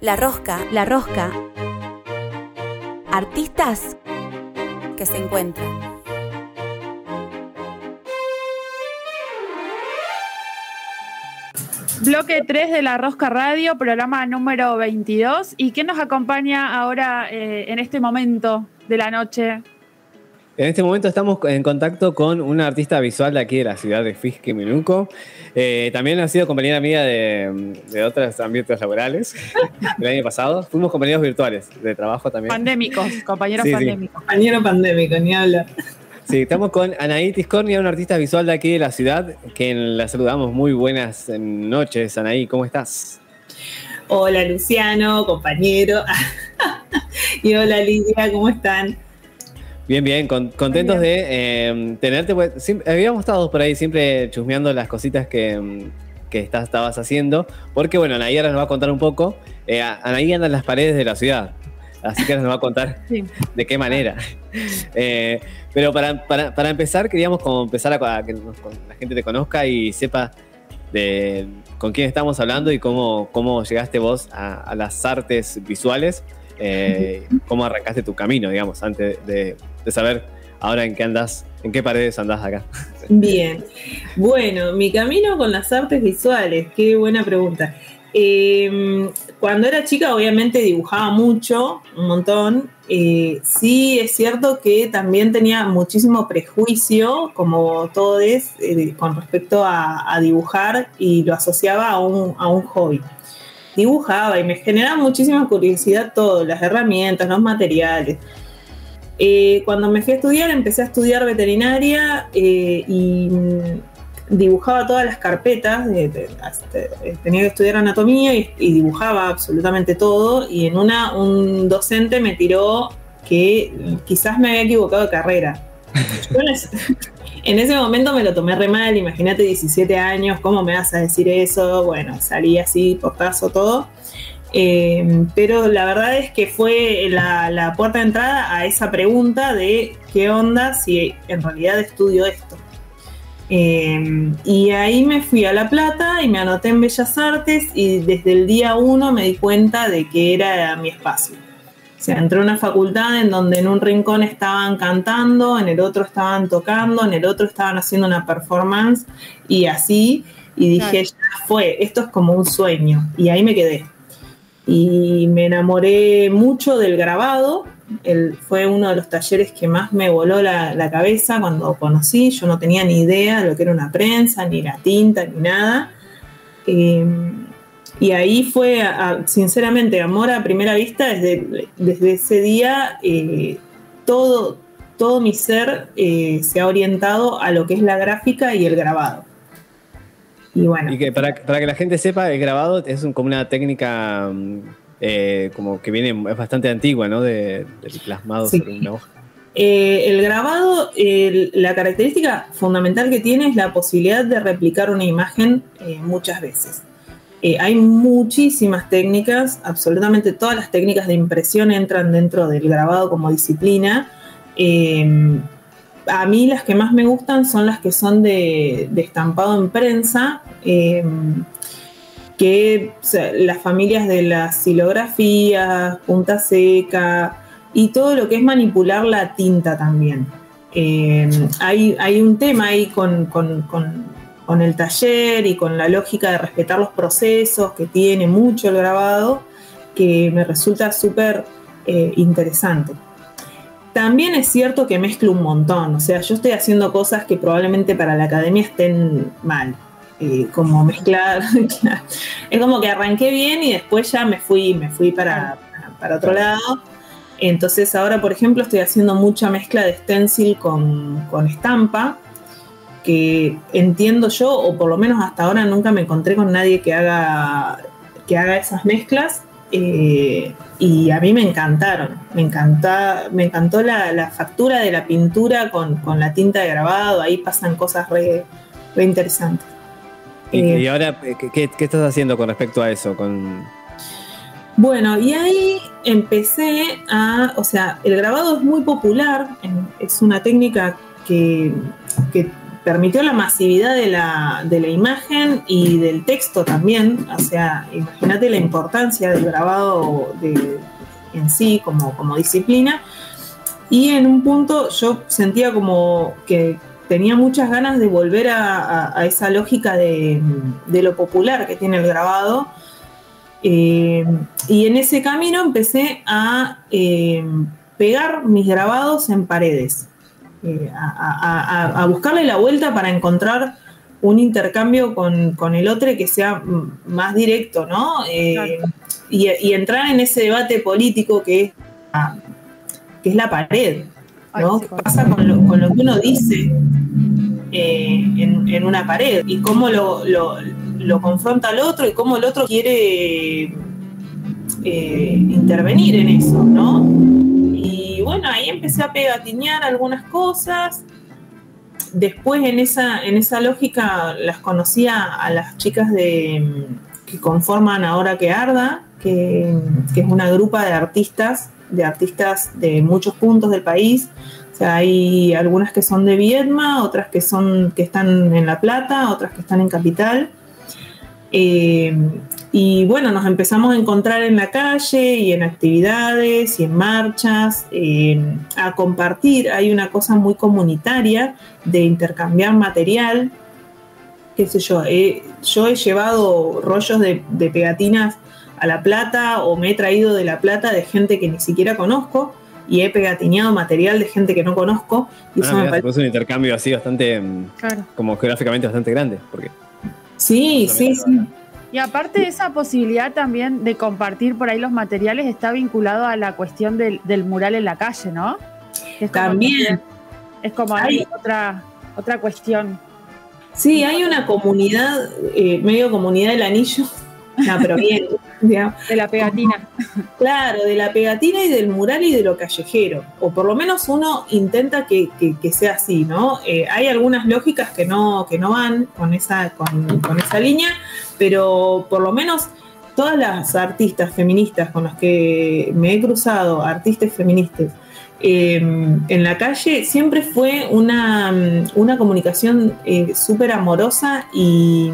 La Rosca, La Rosca, artistas que se encuentran. Bloque 3 de La Rosca Radio, programa número 22. ¿Y quién nos acompaña ahora eh, en este momento de la noche? En este momento estamos en contacto con una artista visual de aquí de la ciudad de Fisque Minuco. Eh, también ha sido compañera mía de, de otros ambientes laborales el año pasado. Fuimos compañeros virtuales de trabajo también. Pandémicos, compañeros Sí, sí. pandémicos. Compañero pandémico, ni hablar. Sí, estamos con Anaí Tiscornia, una artista visual de aquí de la ciudad, que la saludamos. Muy buenas noches, Anaí, ¿cómo estás? Hola Luciano, compañero. y hola Lidia, ¿cómo están? Bien, bien, con- contentos de eh, tenerte. pues, siempre- habíamos estado por ahí siempre chusmeando las cositas que, mm, que estás- estabas haciendo, porque bueno, Anaí ahora nos va a contar un poco. Eh, Anaí anda en las paredes de la ciudad, así que ahora nos va a contar Sí. de qué manera. Eh, pero para, para- para empezar, queríamos como empezar a, a que nos- la gente te conozca y sepa de con quién estamos hablando y cómo, cómo llegaste vos a, a las artes visuales, eh, cómo arrancaste tu camino, digamos, antes de, de saber ahora en qué andas, en qué paredes andás acá. Bien. Bueno, mi camino con las artes visuales, qué buena pregunta. Eh, cuando era chica, obviamente dibujaba mucho, un montón. Eh, sí, es cierto que también tenía muchísimo prejuicio, como todo es, eh, con respecto a, a dibujar y lo asociaba a un, a un hobby. Dibujaba y me generaba muchísima curiosidad todo, las herramientas, los materiales. Eh, cuando me fui a estudiar, empecé a estudiar veterinaria eh, y mm, dibujaba todas las carpetas. de- de- hasta- eh, tenía que estudiar anatomía y, y dibujaba absolutamente todo. Y en una, un docente me tiró que quizás me había equivocado de carrera. Yo en ese momento me lo tomé re mal. Imagínate, 17 años, ¿cómo me vas a decir eso? Bueno, salí así, portazo, todo. Eh, pero la verdad es que fue la, la puerta de entrada a esa pregunta de qué onda si en realidad estudio esto. Eh, y ahí me fui a La Plata y me anoté en Bellas Artes y desde el día uno me di cuenta de que era mi espacio. O sea, entré a una facultad en donde en un rincón estaban cantando, en el otro estaban tocando, en el otro estaban haciendo una performance y así. Y dije, ya fue, esto es como un sueño. Y ahí me quedé y me enamoré mucho del grabado. El, fue uno de los talleres que más me voló la, la cabeza cuando conocí. Yo no tenía ni idea de lo que era una prensa, ni la tinta, ni nada. Eh, y ahí fue, sinceramente, amor a primera vista. Desde, desde ese día, eh, todo, todo mi ser eh, se ha orientado a lo que es la gráfica y el grabado. Y bueno. Y que para, para que la gente sepa, el grabado es un- como una técnica mm, eh, como que viene, es bastante antigua, ¿no? De, del plasmado Sí. sobre una hoja. Eh, el grabado, la característica fundamental que tiene es la posibilidad de replicar una imagen eh, muchas veces. Hay muchísimas técnicas, absolutamente todas las técnicas de impresión entran dentro del grabado como disciplina. A mí las que más me gustan son las que son de, estampado en prensa, eh, que las familias de las silografías, punta seca y todo lo que es manipular la tinta también. Eh, hay, un tema ahí con el taller y con la lógica de respetar los procesos que tiene mucho el grabado, que me resulta súper eh, interesante. También es cierto que mezclo un montón, o sea, yo estoy haciendo cosas que probablemente para la academia estén mal, eh, como mezclar, es como que arranqué bien y después ya me fui, me fui para, para- otro lado. Entonces ahora, por ejemplo, estoy haciendo mucha mezcla de stencil con, con estampa, que entiendo yo, o por lo menos hasta ahora nunca me encontré con nadie que haga, que haga esas mezclas. Eh, y a mí me encantaron, me, encanta, me encantó la, la factura de la pintura con, con la tinta de grabado, ahí pasan cosas re, re interesantes. Y, Eh, y ahora, eh, ¿qué, qué- estás haciendo con respecto a eso? Con, Bueno, y ahí empecé a, o sea, el grabado es muy popular, es una técnica que, que permitió la masividad de la, de la imagen y del texto también. O sea, imagínate la importancia del grabado de, en sí como, como disciplina. Y en un punto yo sentía como que tenía muchas ganas de volver a, esa lógica de, lo popular que tiene el grabado. Eh, y en ese camino empecé a eh, pegar mis grabados en paredes, eh, a, buscarle la vuelta para encontrar un intercambio con, el otro que sea más directo, ¿no? y, entrar en ese debate político que es, que es la pared, ¿no? ¿Qué pasa con lo, con lo que uno dice eh, en, una pared? Y cómo lo, lo, confronta al otro y cómo el otro quiere eh, intervenir en eso, ¿no? Y bueno, ahí empecé a pegatinear algunas cosas. Después en esa, en esa lógica las conocía a las chicas de, que conforman Ahora que Arda, que, es una grupa de artistas de artistas de muchos puntos del país. O sea, hay algunas que son de Viedma, otras que son que están en La Plata, otras que están en Capital. Eh, y bueno, nos empezamos a encontrar en la calle y en actividades y en marchas, a compartir. Hay una cosa muy comunitaria de intercambiar material. Qué sé yo, yo he llevado rollos de, de pegatinas a La Plata o me he traído de La Plata de gente que ni siquiera conozco y he pegatineado material de gente que no conozco. Y eso ah, me un intercambio así bastante, mm, como geográficamente bastante grande. Porque sí, sí, sí. Y aparte esa posibilidad también de compartir por ahí los materiales está vinculado a la cuestión del, mural en la calle, ¿no? también. es como hay otra, otra cuestión. Sí, hay una comunidad, eh, medio comunidad del anillo, no, pero bien, De la pegatina. Claro, de la pegatina y del mural y de lo callejero. O por lo menos uno intenta que, sea así, ¿no? Eh, hay algunas lógicas que no, que no van con esa, con, esa línea, pero por lo menos todas las artistas feministas con las que me he cruzado, artistas feministas, em, en la calle siempre fue una, una comunicación eh, súper amorosa y,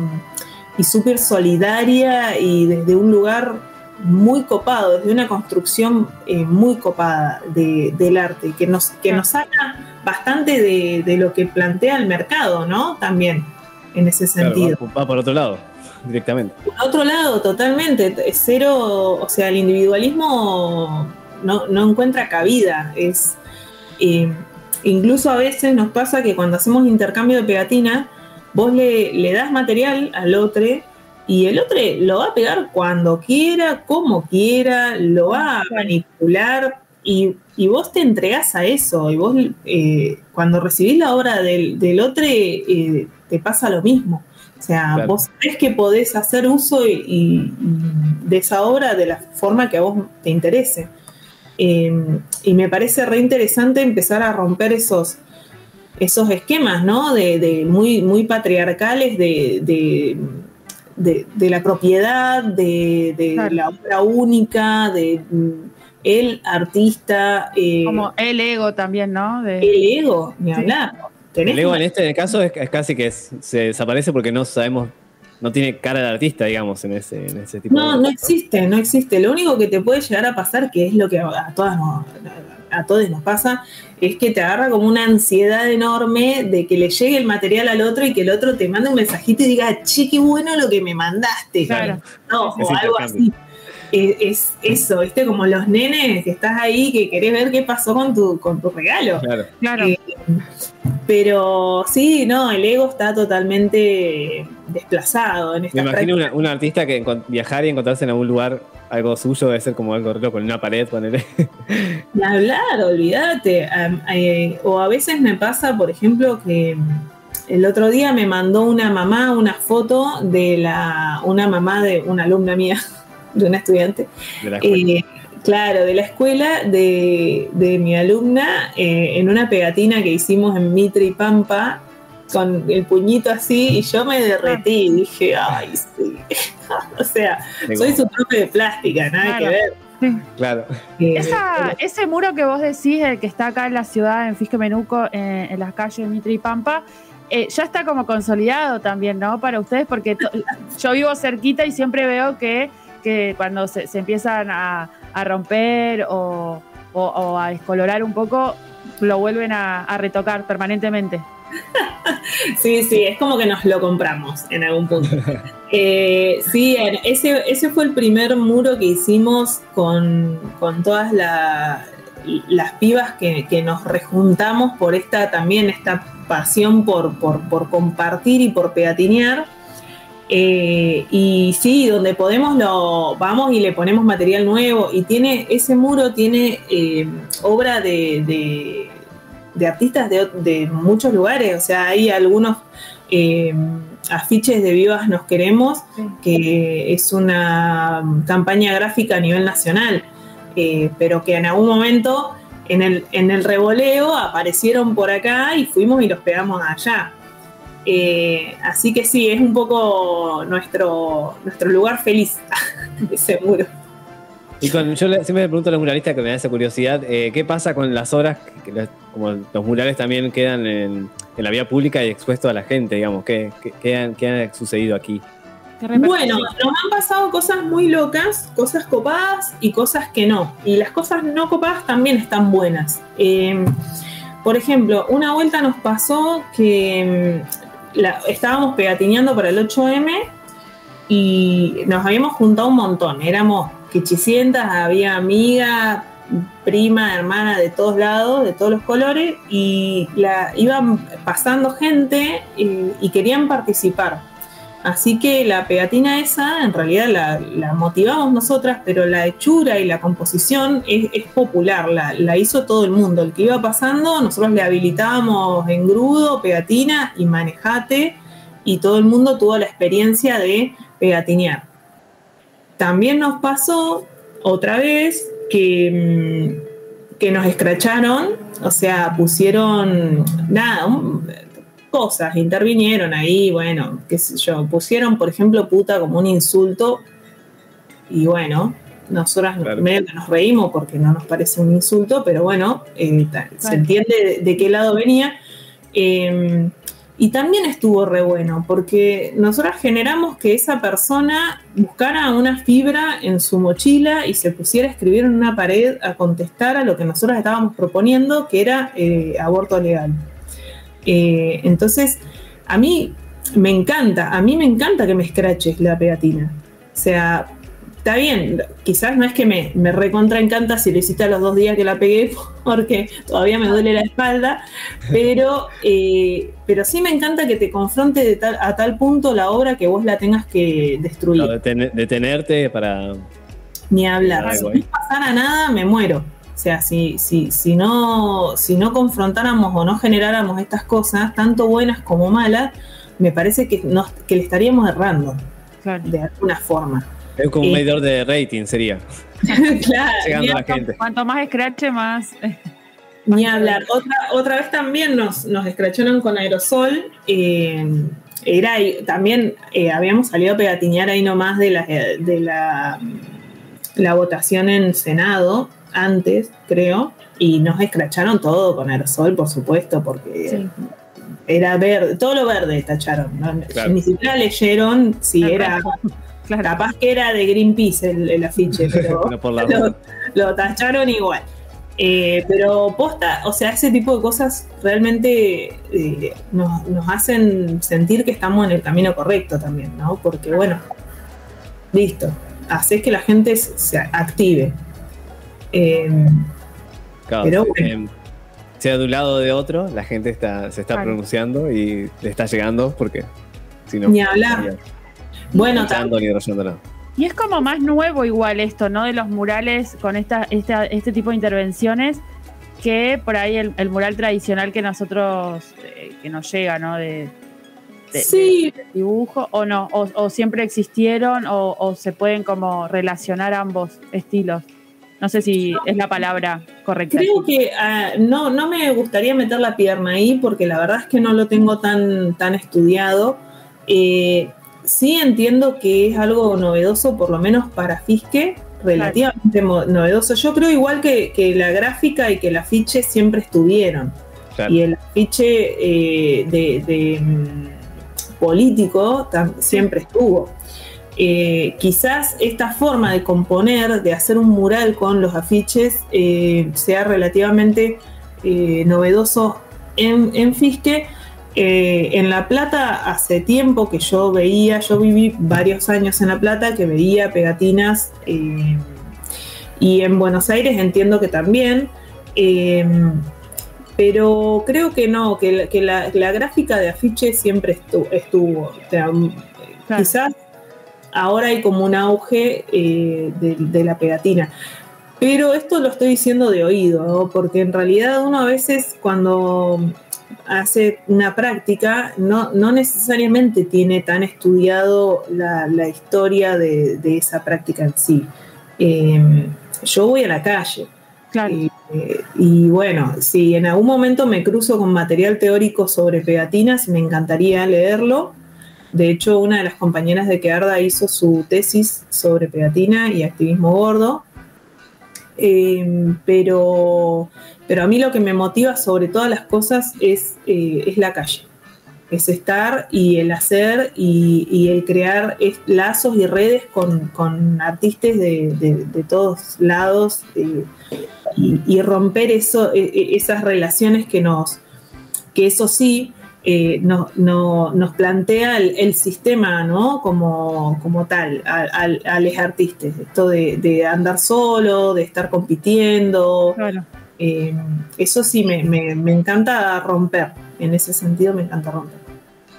y súper solidaria y desde un lugar muy copado, desde una construcción eh, muy copada del arte, que nos, que nos saca bastante de, lo que plantea el mercado, ¿no? También, en ese sentido. va, por otro lado, directamente. Por otro lado, totalmente. Cero, o sea, el individualismo no, encuentra cabida. Es, eh, incluso a veces nos pasa que cuando hacemos intercambio de pegatina, vos le, das material al otro y el otro lo va a pegar cuando quiera, como quiera, lo va a manipular y, vos te entregás a eso y vos eh, cuando recibís la obra del, otro eh, te pasa lo mismo. O sea, vos sabés que podés hacer uso de esa obra de la forma que a vos te interese. Eh, y me parece re interesante empezar a romper esos, esos esquemas, ¿no? De, muy, muy patriarcales de, de, la propiedad, de, la obra única, de mm, el artista. Eh, Como el ego también, ¿no? El ego, ni hablar. El ego en este caso es, casi que se desaparece porque no sabemos no tiene cara de artista, digamos, en ese, en ese tipo no, de. No, no existe, no existe. Lo único que te puede llegar a pasar, que es lo que a todas a todos nos pasa, es que te agarra como una ansiedad enorme de que le llegue el material al otro y que el otro te mande un mensajito y diga, che, qué bueno lo que me mandaste. Claro. No, o algo así. Es, eso, ¿viste? Como los nenes que estás ahí, que querés ver qué pasó con tu, con tu regalo. Claro. claro. Eh, pero sí, no, el ego está totalmente desplazado en esta Me imagino una, artista que viajar y encontrarse en algún lugar algo suyo debe ser como algo loco en una pared, ponele. hablar, olvídate. Eh, o a veces me pasa, por ejemplo, que el otro día me mandó una mamá una foto de la una mamá de una alumna mía, de una estudiante. Eh, claro, de la escuela de, mi alumna eh, en una pegatina que hicimos en Mitre y Pampa con el puñito así y yo me derretí y dije, ay, sí. o sea, soy su profe de plástica, nada que ver. Claro. Eh, ese muro que vos decís, el que está acá en la ciudad, en Fisque Menuco, en las calles Mitre y Pampa, eh, ya está como consolidado también, ¿no? Para ustedes, porque yo vivo cerquita y siempre veo que, que cuando se, empiezan a, romper o, a descolorar un poco, lo vuelven a retocar permanentemente. Sí, sí, es como que nos lo compramos en algún punto. Eh, sí, ese, ese fue el primer muro que hicimos con, todas las pibas que, nos rejuntamos por esta también, esta pasión por, por, compartir y por peatinear. Eh, y sí, donde podemos lo vamos y le ponemos material nuevo. Y tiene, ese muro tiene eh, obra de de artistas de, muchos lugares, o sea, hay algunos eh, afiches de Vivas Nos Queremos, que es una campaña gráfica a nivel nacional, eh, pero que en algún momento en el, en el revoleo aparecieron por acá y fuimos y los pegamos allá. Eh, así que sí, es un poco nuestro, nuestro lugar feliz, ese muro. Y con, yo siempre me pregunto a los muralistas que me da esa curiosidad, eh, ¿qué pasa con las obras, que, como los murales también quedan en, la vía pública y expuestos a la gente, digamos? ¿Qué, qué, ha sucedido aquí? Bueno, nos han pasado cosas muy locas, cosas copadas y cosas que no. Y las cosas no copadas también están buenas. Em, por ejemplo, una vuelta nos pasó que mm, estábamos pegatineando para el 8M y nos habíamos juntado un montón. Éramos Quichicientas, había amiga, prima, hermana de todos lados, de todos los colores, y la, iban pasando gente y, querían participar. Así que la pegatina esa, en realidad la, motivamos nosotras, pero la hechura y la composición es, popular, la, hizo todo el mundo. El que iba pasando, nosotros le habilitábamos engrudo, pegatina y manejate, y todo el mundo tuvo la experiencia de pegatinear. También nos pasó otra vez que, mm, que nos escracharon, o sea, pusieron nada, cosas, intervinieron ahí, bueno, qué sé yo, pusieron, por ejemplo, puta como un insulto y bueno, nosotras nos reímos porque no nos parece un insulto, pero bueno, eh, se entiende de, qué lado venía. Em, y también estuvo re bueno, porque nosotros generamos que esa persona buscara una fibra en su mochila y se pusiera a escribir en una pared a contestar a lo que nosotros estábamos proponiendo, que era eh, aborto legal. Eh, entonces, a mí me encanta, a mí me encanta que me escraches la pegatina. O sea, está bien, quizás no es que me, me recontra encanta si lo hiciste a los dos días que la pegué, porque todavía me duele la espalda, pero, eh, pero sí me encanta que te confronte de tal, a tal punto la obra que vos la tengas que destruir. detenerte para... Ni hablar. si no pasara nada, me muero. O sea, si, si, si, no, si no confrontáramos o no generáramos estas cosas, tanto buenas como malas, me parece que, nos, que le estaríamos errando de alguna forma. Es como un medidor de rating, sería. claro. Llegando a la gente. Cuanto más escrache, más. Ni hablar. Otra, otra vez también nos, nos escracharon con aerosol. Eh, era también eh, habíamos salido a pegatinear ahí nomás de la, de la, la votación en Senado, antes, creo, y nos escracharon todo con aerosol, por supuesto, porque era verde, todo lo verde tacharon. Ni siquiera leyeron si era Capaz que era de Greenpeace el, afiche, pero lo, tacharon igual. Eh, pero posta, o sea, ese tipo de cosas realmente eh, nos, hacen sentir que estamos en el camino correcto también, ¿no? Porque bueno, listo, haces que la gente se active. Em, pero em, sea de un lado o de otro, la gente está, se está pronunciando y le está llegando porque si no. Ni hablar. Bueno, y es como más nuevo igual esto, ¿no? De los murales con esta, este tipo de intervenciones que por ahí el, mural tradicional que nosotros, eh, que nos llega, ¿no? De, dibujo, o no, o, siempre existieron, o, se pueden como relacionar ambos estilos. No sé si es la palabra correcta. Creo que ah, no, no me gustaría meter la pierna ahí porque la verdad es que no lo tengo tan, tan estudiado. Eh, sí entiendo que es algo novedoso, por lo menos para Fiske, relativamente novedoso. Yo creo igual que, la gráfica y que el afiche siempre estuvieron. Claro. Y el afiche eh, de, mm, político siempre estuvo. Eh, quizás esta forma de componer, de hacer un mural con los afiches, eh, sea relativamente novedoso en, en Fisque. en La Plata hace tiempo que yo veía, yo viví varios años en La Plata, que veía pegatinas y en Buenos Aires entiendo que también. Pero creo que no, que, la, gráfica de afiche siempre estuvo. Quizás ahora hay como un auge eh, de, la pegatina. Pero esto lo estoy diciendo de oído, porque en realidad uno a veces cuando hace una práctica no, no necesariamente tiene tan estudiado la, historia de, esa práctica en sí. Eh, yo voy a la calle. Claro. Eh, y bueno, si en algún momento me cruzo con material teórico sobre pegatinas, me encantaría leerlo. De hecho, una de las compañeras de Quearda hizo su tesis sobre pegatina y activismo gordo. Em, pero, pero a mí lo que me motiva sobre todas las cosas es, eh, es la calle. Es estar y el hacer y, el crear lazos y redes con, artistas de, todos lados. Eh, y, romper eso, e, e, esas relaciones que nos, que eso sí, eh, no, nos plantea el, sistema, ¿no? Como, como tal, a, los artistas. Esto de, andar solo, de estar compitiendo. Eh, eso sí me, encanta romper. En ese sentido me encanta romper.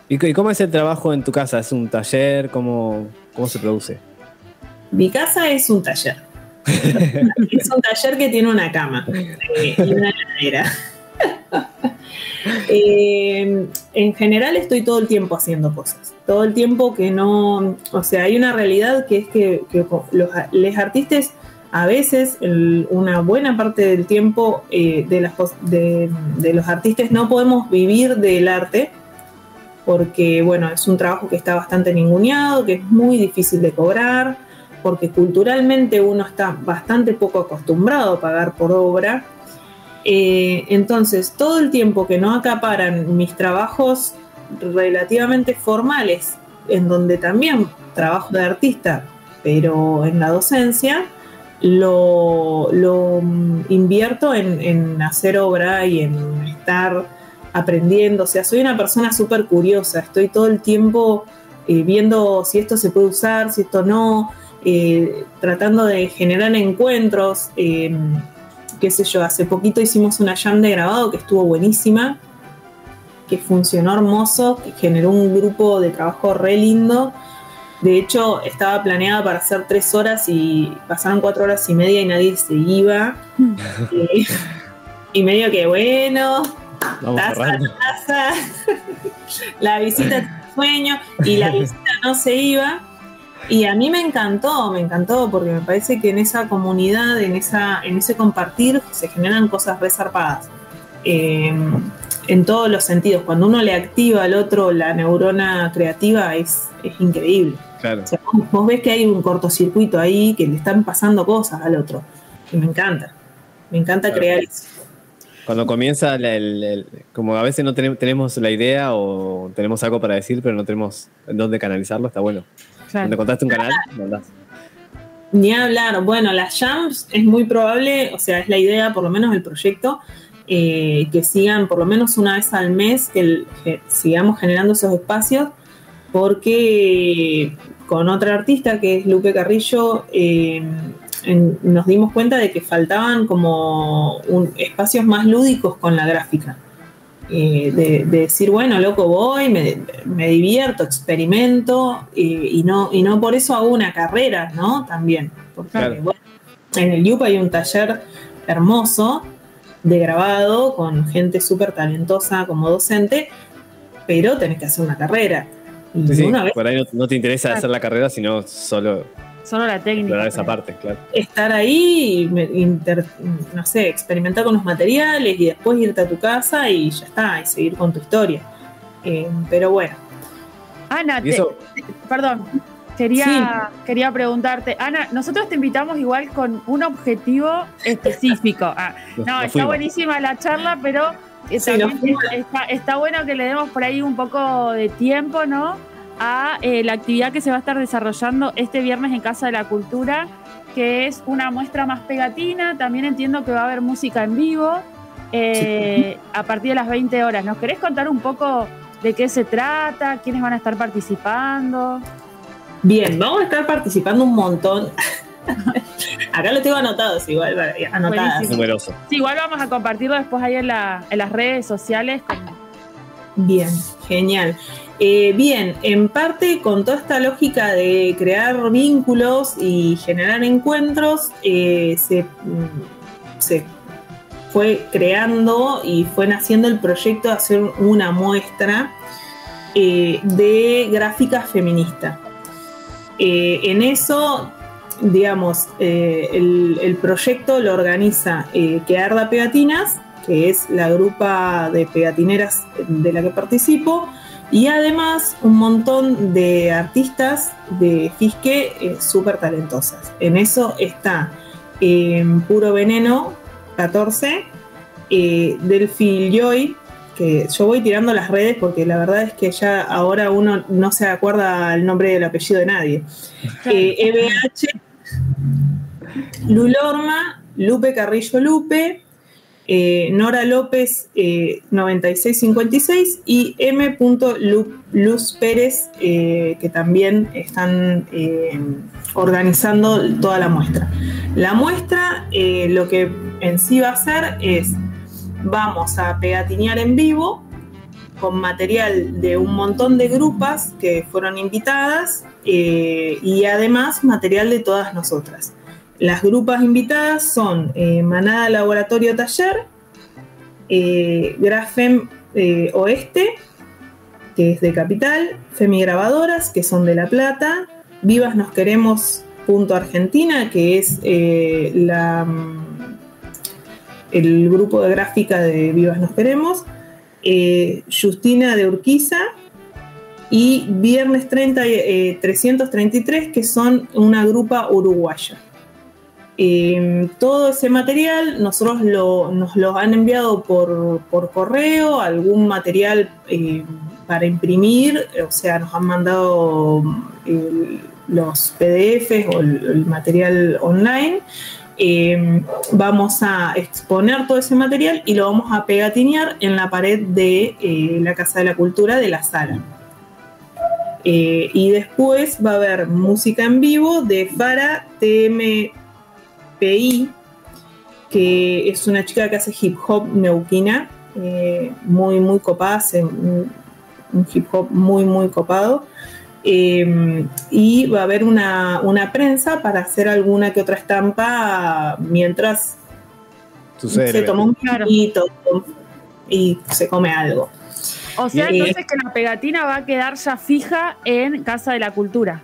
¿Y cómo es el trabajo en tu casa? ¿Es un taller? ¿Cómo, cómo se produce? Mi casa es un taller. es un taller que tiene una cama eh, y una heladera. Eh, en general estoy todo el tiempo haciendo cosas. Todo el tiempo que no. O sea, hay una realidad que es que, los, artistas a veces, una buena parte del tiempo eh, de, los artistas no podemos vivir del arte porque, bueno, es un trabajo que está bastante ninguneado, que es muy difícil de cobrar porque culturalmente uno está bastante poco acostumbrado a pagar por obra. Eh, entonces, todo el tiempo que no acaparan mis trabajos relativamente formales, en donde también trabajo de artista, pero en la docencia, lo, invierto en, hacer obra y en estar aprendiendo. O sea, soy una persona súper curiosa, estoy todo el tiempo eh, viendo si esto se puede usar, si esto no. Eh, tratando de generar encuentros. Eh, qué sé yo, hace poquito hicimos una jam de grabado que estuvo buenísima, que funcionó hermoso, que generó un grupo de trabajo re lindo. De hecho, estaba planeada para hacer tres horas y pasaron cuatro horas y media y nadie se iba. Eh, y medio que bueno, taza, taza, la visita sueño y la visita no se iba. Y a mí me encantó, me encantó, porque me parece que en esa comunidad, en, esa, en ese compartir, se generan cosas resarpadas. Em, en todos los sentidos. Cuando uno le activa al otro la neurona creativa, es, increíble. Claro. vos, ves que hay un cortocircuito ahí, que le están pasando cosas al otro. Y me encanta. Me encanta crear eso. Cuando comienza, el, como a veces no tenemos la idea o tenemos algo para decir, pero no tenemos en dónde canalizarlo, está bueno. Cuando contaste un canal, Ni hablar. Bueno, las jams es muy probable, o sea, es la idea, por lo menos el proyecto, eh, que sigan por lo menos una vez al mes, que, sigamos generando esos espacios, porque con otra artista que es Lupe Carrillo, eh, nos dimos cuenta de que faltaban como espacios más lúdicos con la gráfica. Eh, de, decir, bueno, loco, voy, me, divierto, experimento y, no, y no por eso hago una carrera, ¿no? También. Porque en el YUP hay un taller hermoso de grabado con gente súper talentosa como docente, pero tenés que hacer una carrera. Por ahí no, te interesa hacer la carrera, sino solo Solo la técnica. esa parte, claro. Estar ahí, no sé, experimentar con los materiales y después irte a tu casa y ya está, y seguir con tu historia. Eh, pero bueno. Ana, perdón, quería, quería preguntarte, Ana, nosotros te invitamos igual con un objetivo específico. Ah, no, está buenísima la charla, pero Sí, está bueno que le demos por ahí un poco de tiempo, ¿no? A eh, la actividad que se va a estar desarrollando este viernes en Casa de la Cultura, que es una muestra más pegatina. También entiendo que va a haber música en vivo eh, a partir de las 20 horas. ¿Nos querés contar un poco de qué se trata? ¿Quiénes van a estar participando? Bien, vamos a estar participando un montón. Acá lo tengo anotados igual, vale, anotadas. Numeroso. Sí, igual vamos a compartirlo después ahí en, la- en las redes sociales. Bien, genial. Eh, bien, en parte con toda esta lógica de crear vínculos y generar encuentros, eh, se, mm, se fue creando y fue naciendo el proyecto de hacer una muestra eh, de gráfica feminista. Eh, en eso, digamos, eh, el, el proyecto lo organiza eh, Que Arda Pegatinas, que es la grupa de pegatineras de la que participo, y además un montón de artistas de Fisque eh, súper talentosas. En eso está Puro Veneno 14, eh, Delphi Joy, que yo voy tirando las redes porque la verdad es que ya ahora uno no se acuerda el nombre del apellido de nadie. Eh, EBH, Lulorma, Lupe Carrillo Lupe, eh, Nora López eh, 9656 y M. Lu- Luz Pérez, eh, que también están eh, organizando toda la muestra. La muestra eh, lo que en sí va a hacer es, vamos a pegatinear en vivo con material de un montón de grupas que fueron invitadas eh, y además material de todas nosotras. Las grupas invitadas son eh, Manada Laboratorio Taller, eh, Grafem eh, Oeste, que es de Capital, Femi Grabadoras, que son de La Plata, Vivas Nos Queremos punto Argentina, que es la, mm, el grupo de gráfica de Vivas Nos Queremos, Justina de Urquiza y Viernes 30, eh, 333, que son una grupa uruguaya. Eh, todo ese material nosotros lo- nos lo han enviado por, por correo, algún material eh, para imprimir, o sea, nos han mandado eh, los PDFs o el, el material online. Eh, vamos a exponer todo ese material y lo vamos a pegatinear en la pared de eh, la Casa de la Cultura de la sala. Y después va a haber música en vivo de Fara TMPI, que es una chica que hace hip hop neuquina, eh, muy, muy copada, hace un, un hip hop muy, muy copado. Eh, y va a haber una, una prensa para hacer alguna que otra estampa mientras Sucede. se toma un vinito y se come algo. O sea, Eh, entonces que la pegatina va a quedar ya fija en Casa de la Cultura.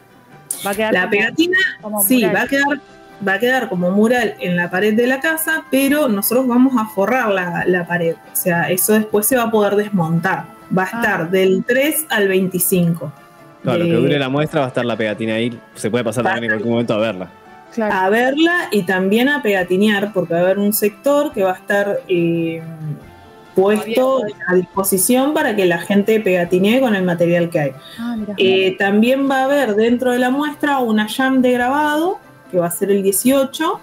Va a quedar La como- pegatina como Sí, va a quedar, va a quedar como mural en la pared de la casa, pero nosotros vamos a forrar la, la pared. O sea, eso después se va a poder desmontar. Va a Ah. estar del 3 al 25. Claro, lo que Eh, dure la muestra va a estar la pegatina ahí. Se puede pasar también en cualquier momento a verla. Claro. a verla y también a pegatinear, porque va a haber un sector que va a estar eh, puesto a disposición para que la gente pegatinee con el material que hay. Ah, mira. Eh, también va a haber dentro de la muestra una jam de grabado, que va a ser el 18,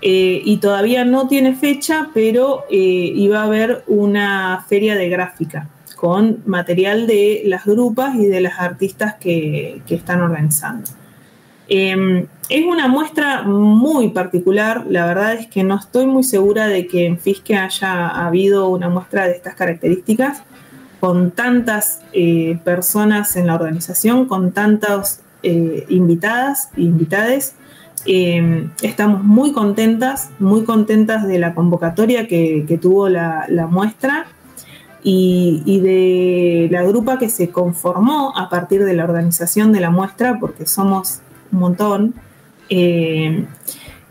eh, y todavía no tiene fecha, pero eh, iba a haber una feria de gráfica con material de las grupas y de las artistas que, que están organizando. Eh, es una muestra muy particular, la verdad es que no estoy muy segura de que en Fisque haya habido una muestra de estas características con tantas eh, personas en la organización, con tantas invitadas e invitades. Eh, estamos muy contentas, muy contentas de la convocatoria que, tuvo la, muestra y, de la grupa que se conformó a partir de la organización de la muestra, porque somos un montón. Eh,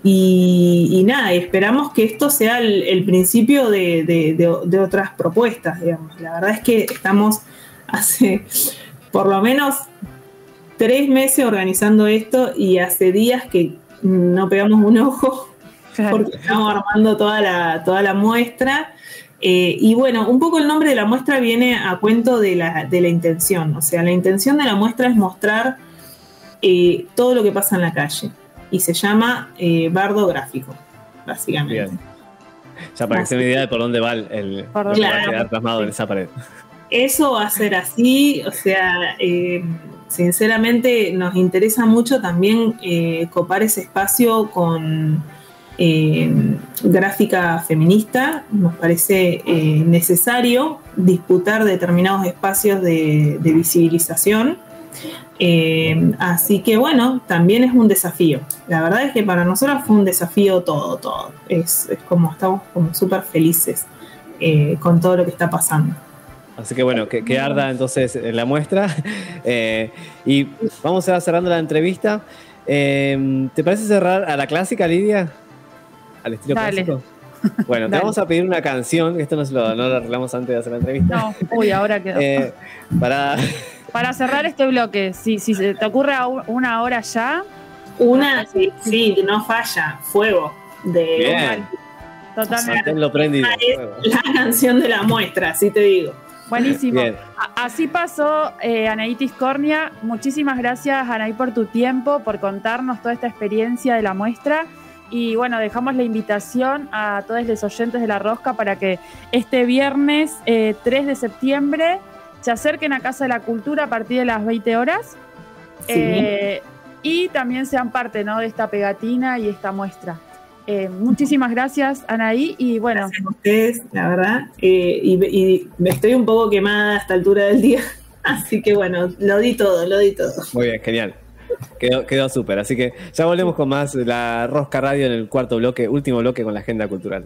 y, y nada, esperamos que esto sea el, principio de- de otras propuestas, digamos. La verdad es que estamos hace por lo menos tres meses organizando esto y hace días que no pegamos un ojo Claro. porque estamos armando toda la, toda la muestra Eh, y bueno, un poco el nombre de la muestra viene a cuento de la, de la intención. O sea, la intención de la muestra es mostrar eh, todo lo que pasa en la calle. Y se llama eh, bardo gráfico, básicamente. Bien. Ya para que se me idea de por dónde va el, el Por lo dónde que va a va. quedar plasmado en esa pared. Eso va a ser así, o sea, eh, sinceramente nos interesa mucho también eh, copar ese espacio con eh, gráfica feminista. Nos parece eh, necesario disputar determinados espacios de, visibilización. Así que bueno, también es un desafío. La verdad es que para nosotros fue un desafío todo, todo. Es, es como estamos como súper felices con todo lo que está pasando. Así que bueno, que, que arda entonces en la muestra. Eh, y vamos a ir cerrando la entrevista. Eh, ¿Te parece cerrar a la clásica, Lidia? ¿Al estilo Dale. clásico? Bueno, te Dale. vamos a pedir una canción, esto no, se lo, no lo arreglamos antes de hacer la entrevista. No, uy, ahora quedó. Eh, para, Para cerrar este bloque, si, si se te ocurre una hora ya, Una, sí, sí, no falla, fuego. De Bien. totalmente. manténlo prendido. es la canción de la muestra, así te digo. Buenísimo. Bien. Así pasó eh, Anaitis Cornia. Muchísimas gracias, Anaí, por tu tiempo, por contarnos toda esta experiencia de la muestra. Y bueno, dejamos la invitación a todos los oyentes de La Rosca para que este viernes eh, 3 de septiembre se acerquen a Casa de la Cultura a partir de las 20 horas. Sí. Eh, y también sean parte ¿no? de esta pegatina y esta muestra. Eh, muchísimas gracias, Anaí. Y bueno, Gracias a ustedes, la verdad. Eh, y, y me estoy un poco quemada a esta altura del día. Así que bueno, lo di todo, lo di todo. Muy bien, genial. Quedó, quedó súper. Así que ya volvemos con más la Rosca Radio en el cuarto bloque, último bloque con la agenda cultural.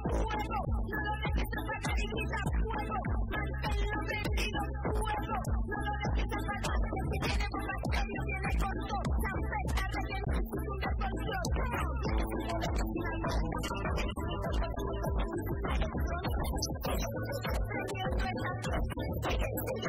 I'm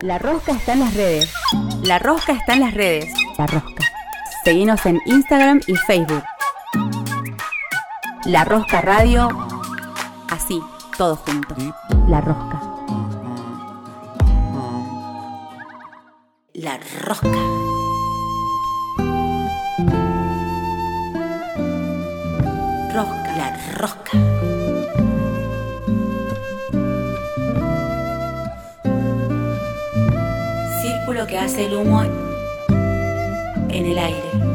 La Rosca está en las redes. La Rosca está en las redes. La Rosca. Seguinos en Instagram y Facebook. La Rosca Radio. todos juntos. La rosca. La rosca. Rosca, la rosca. Que hace el humo en el aire.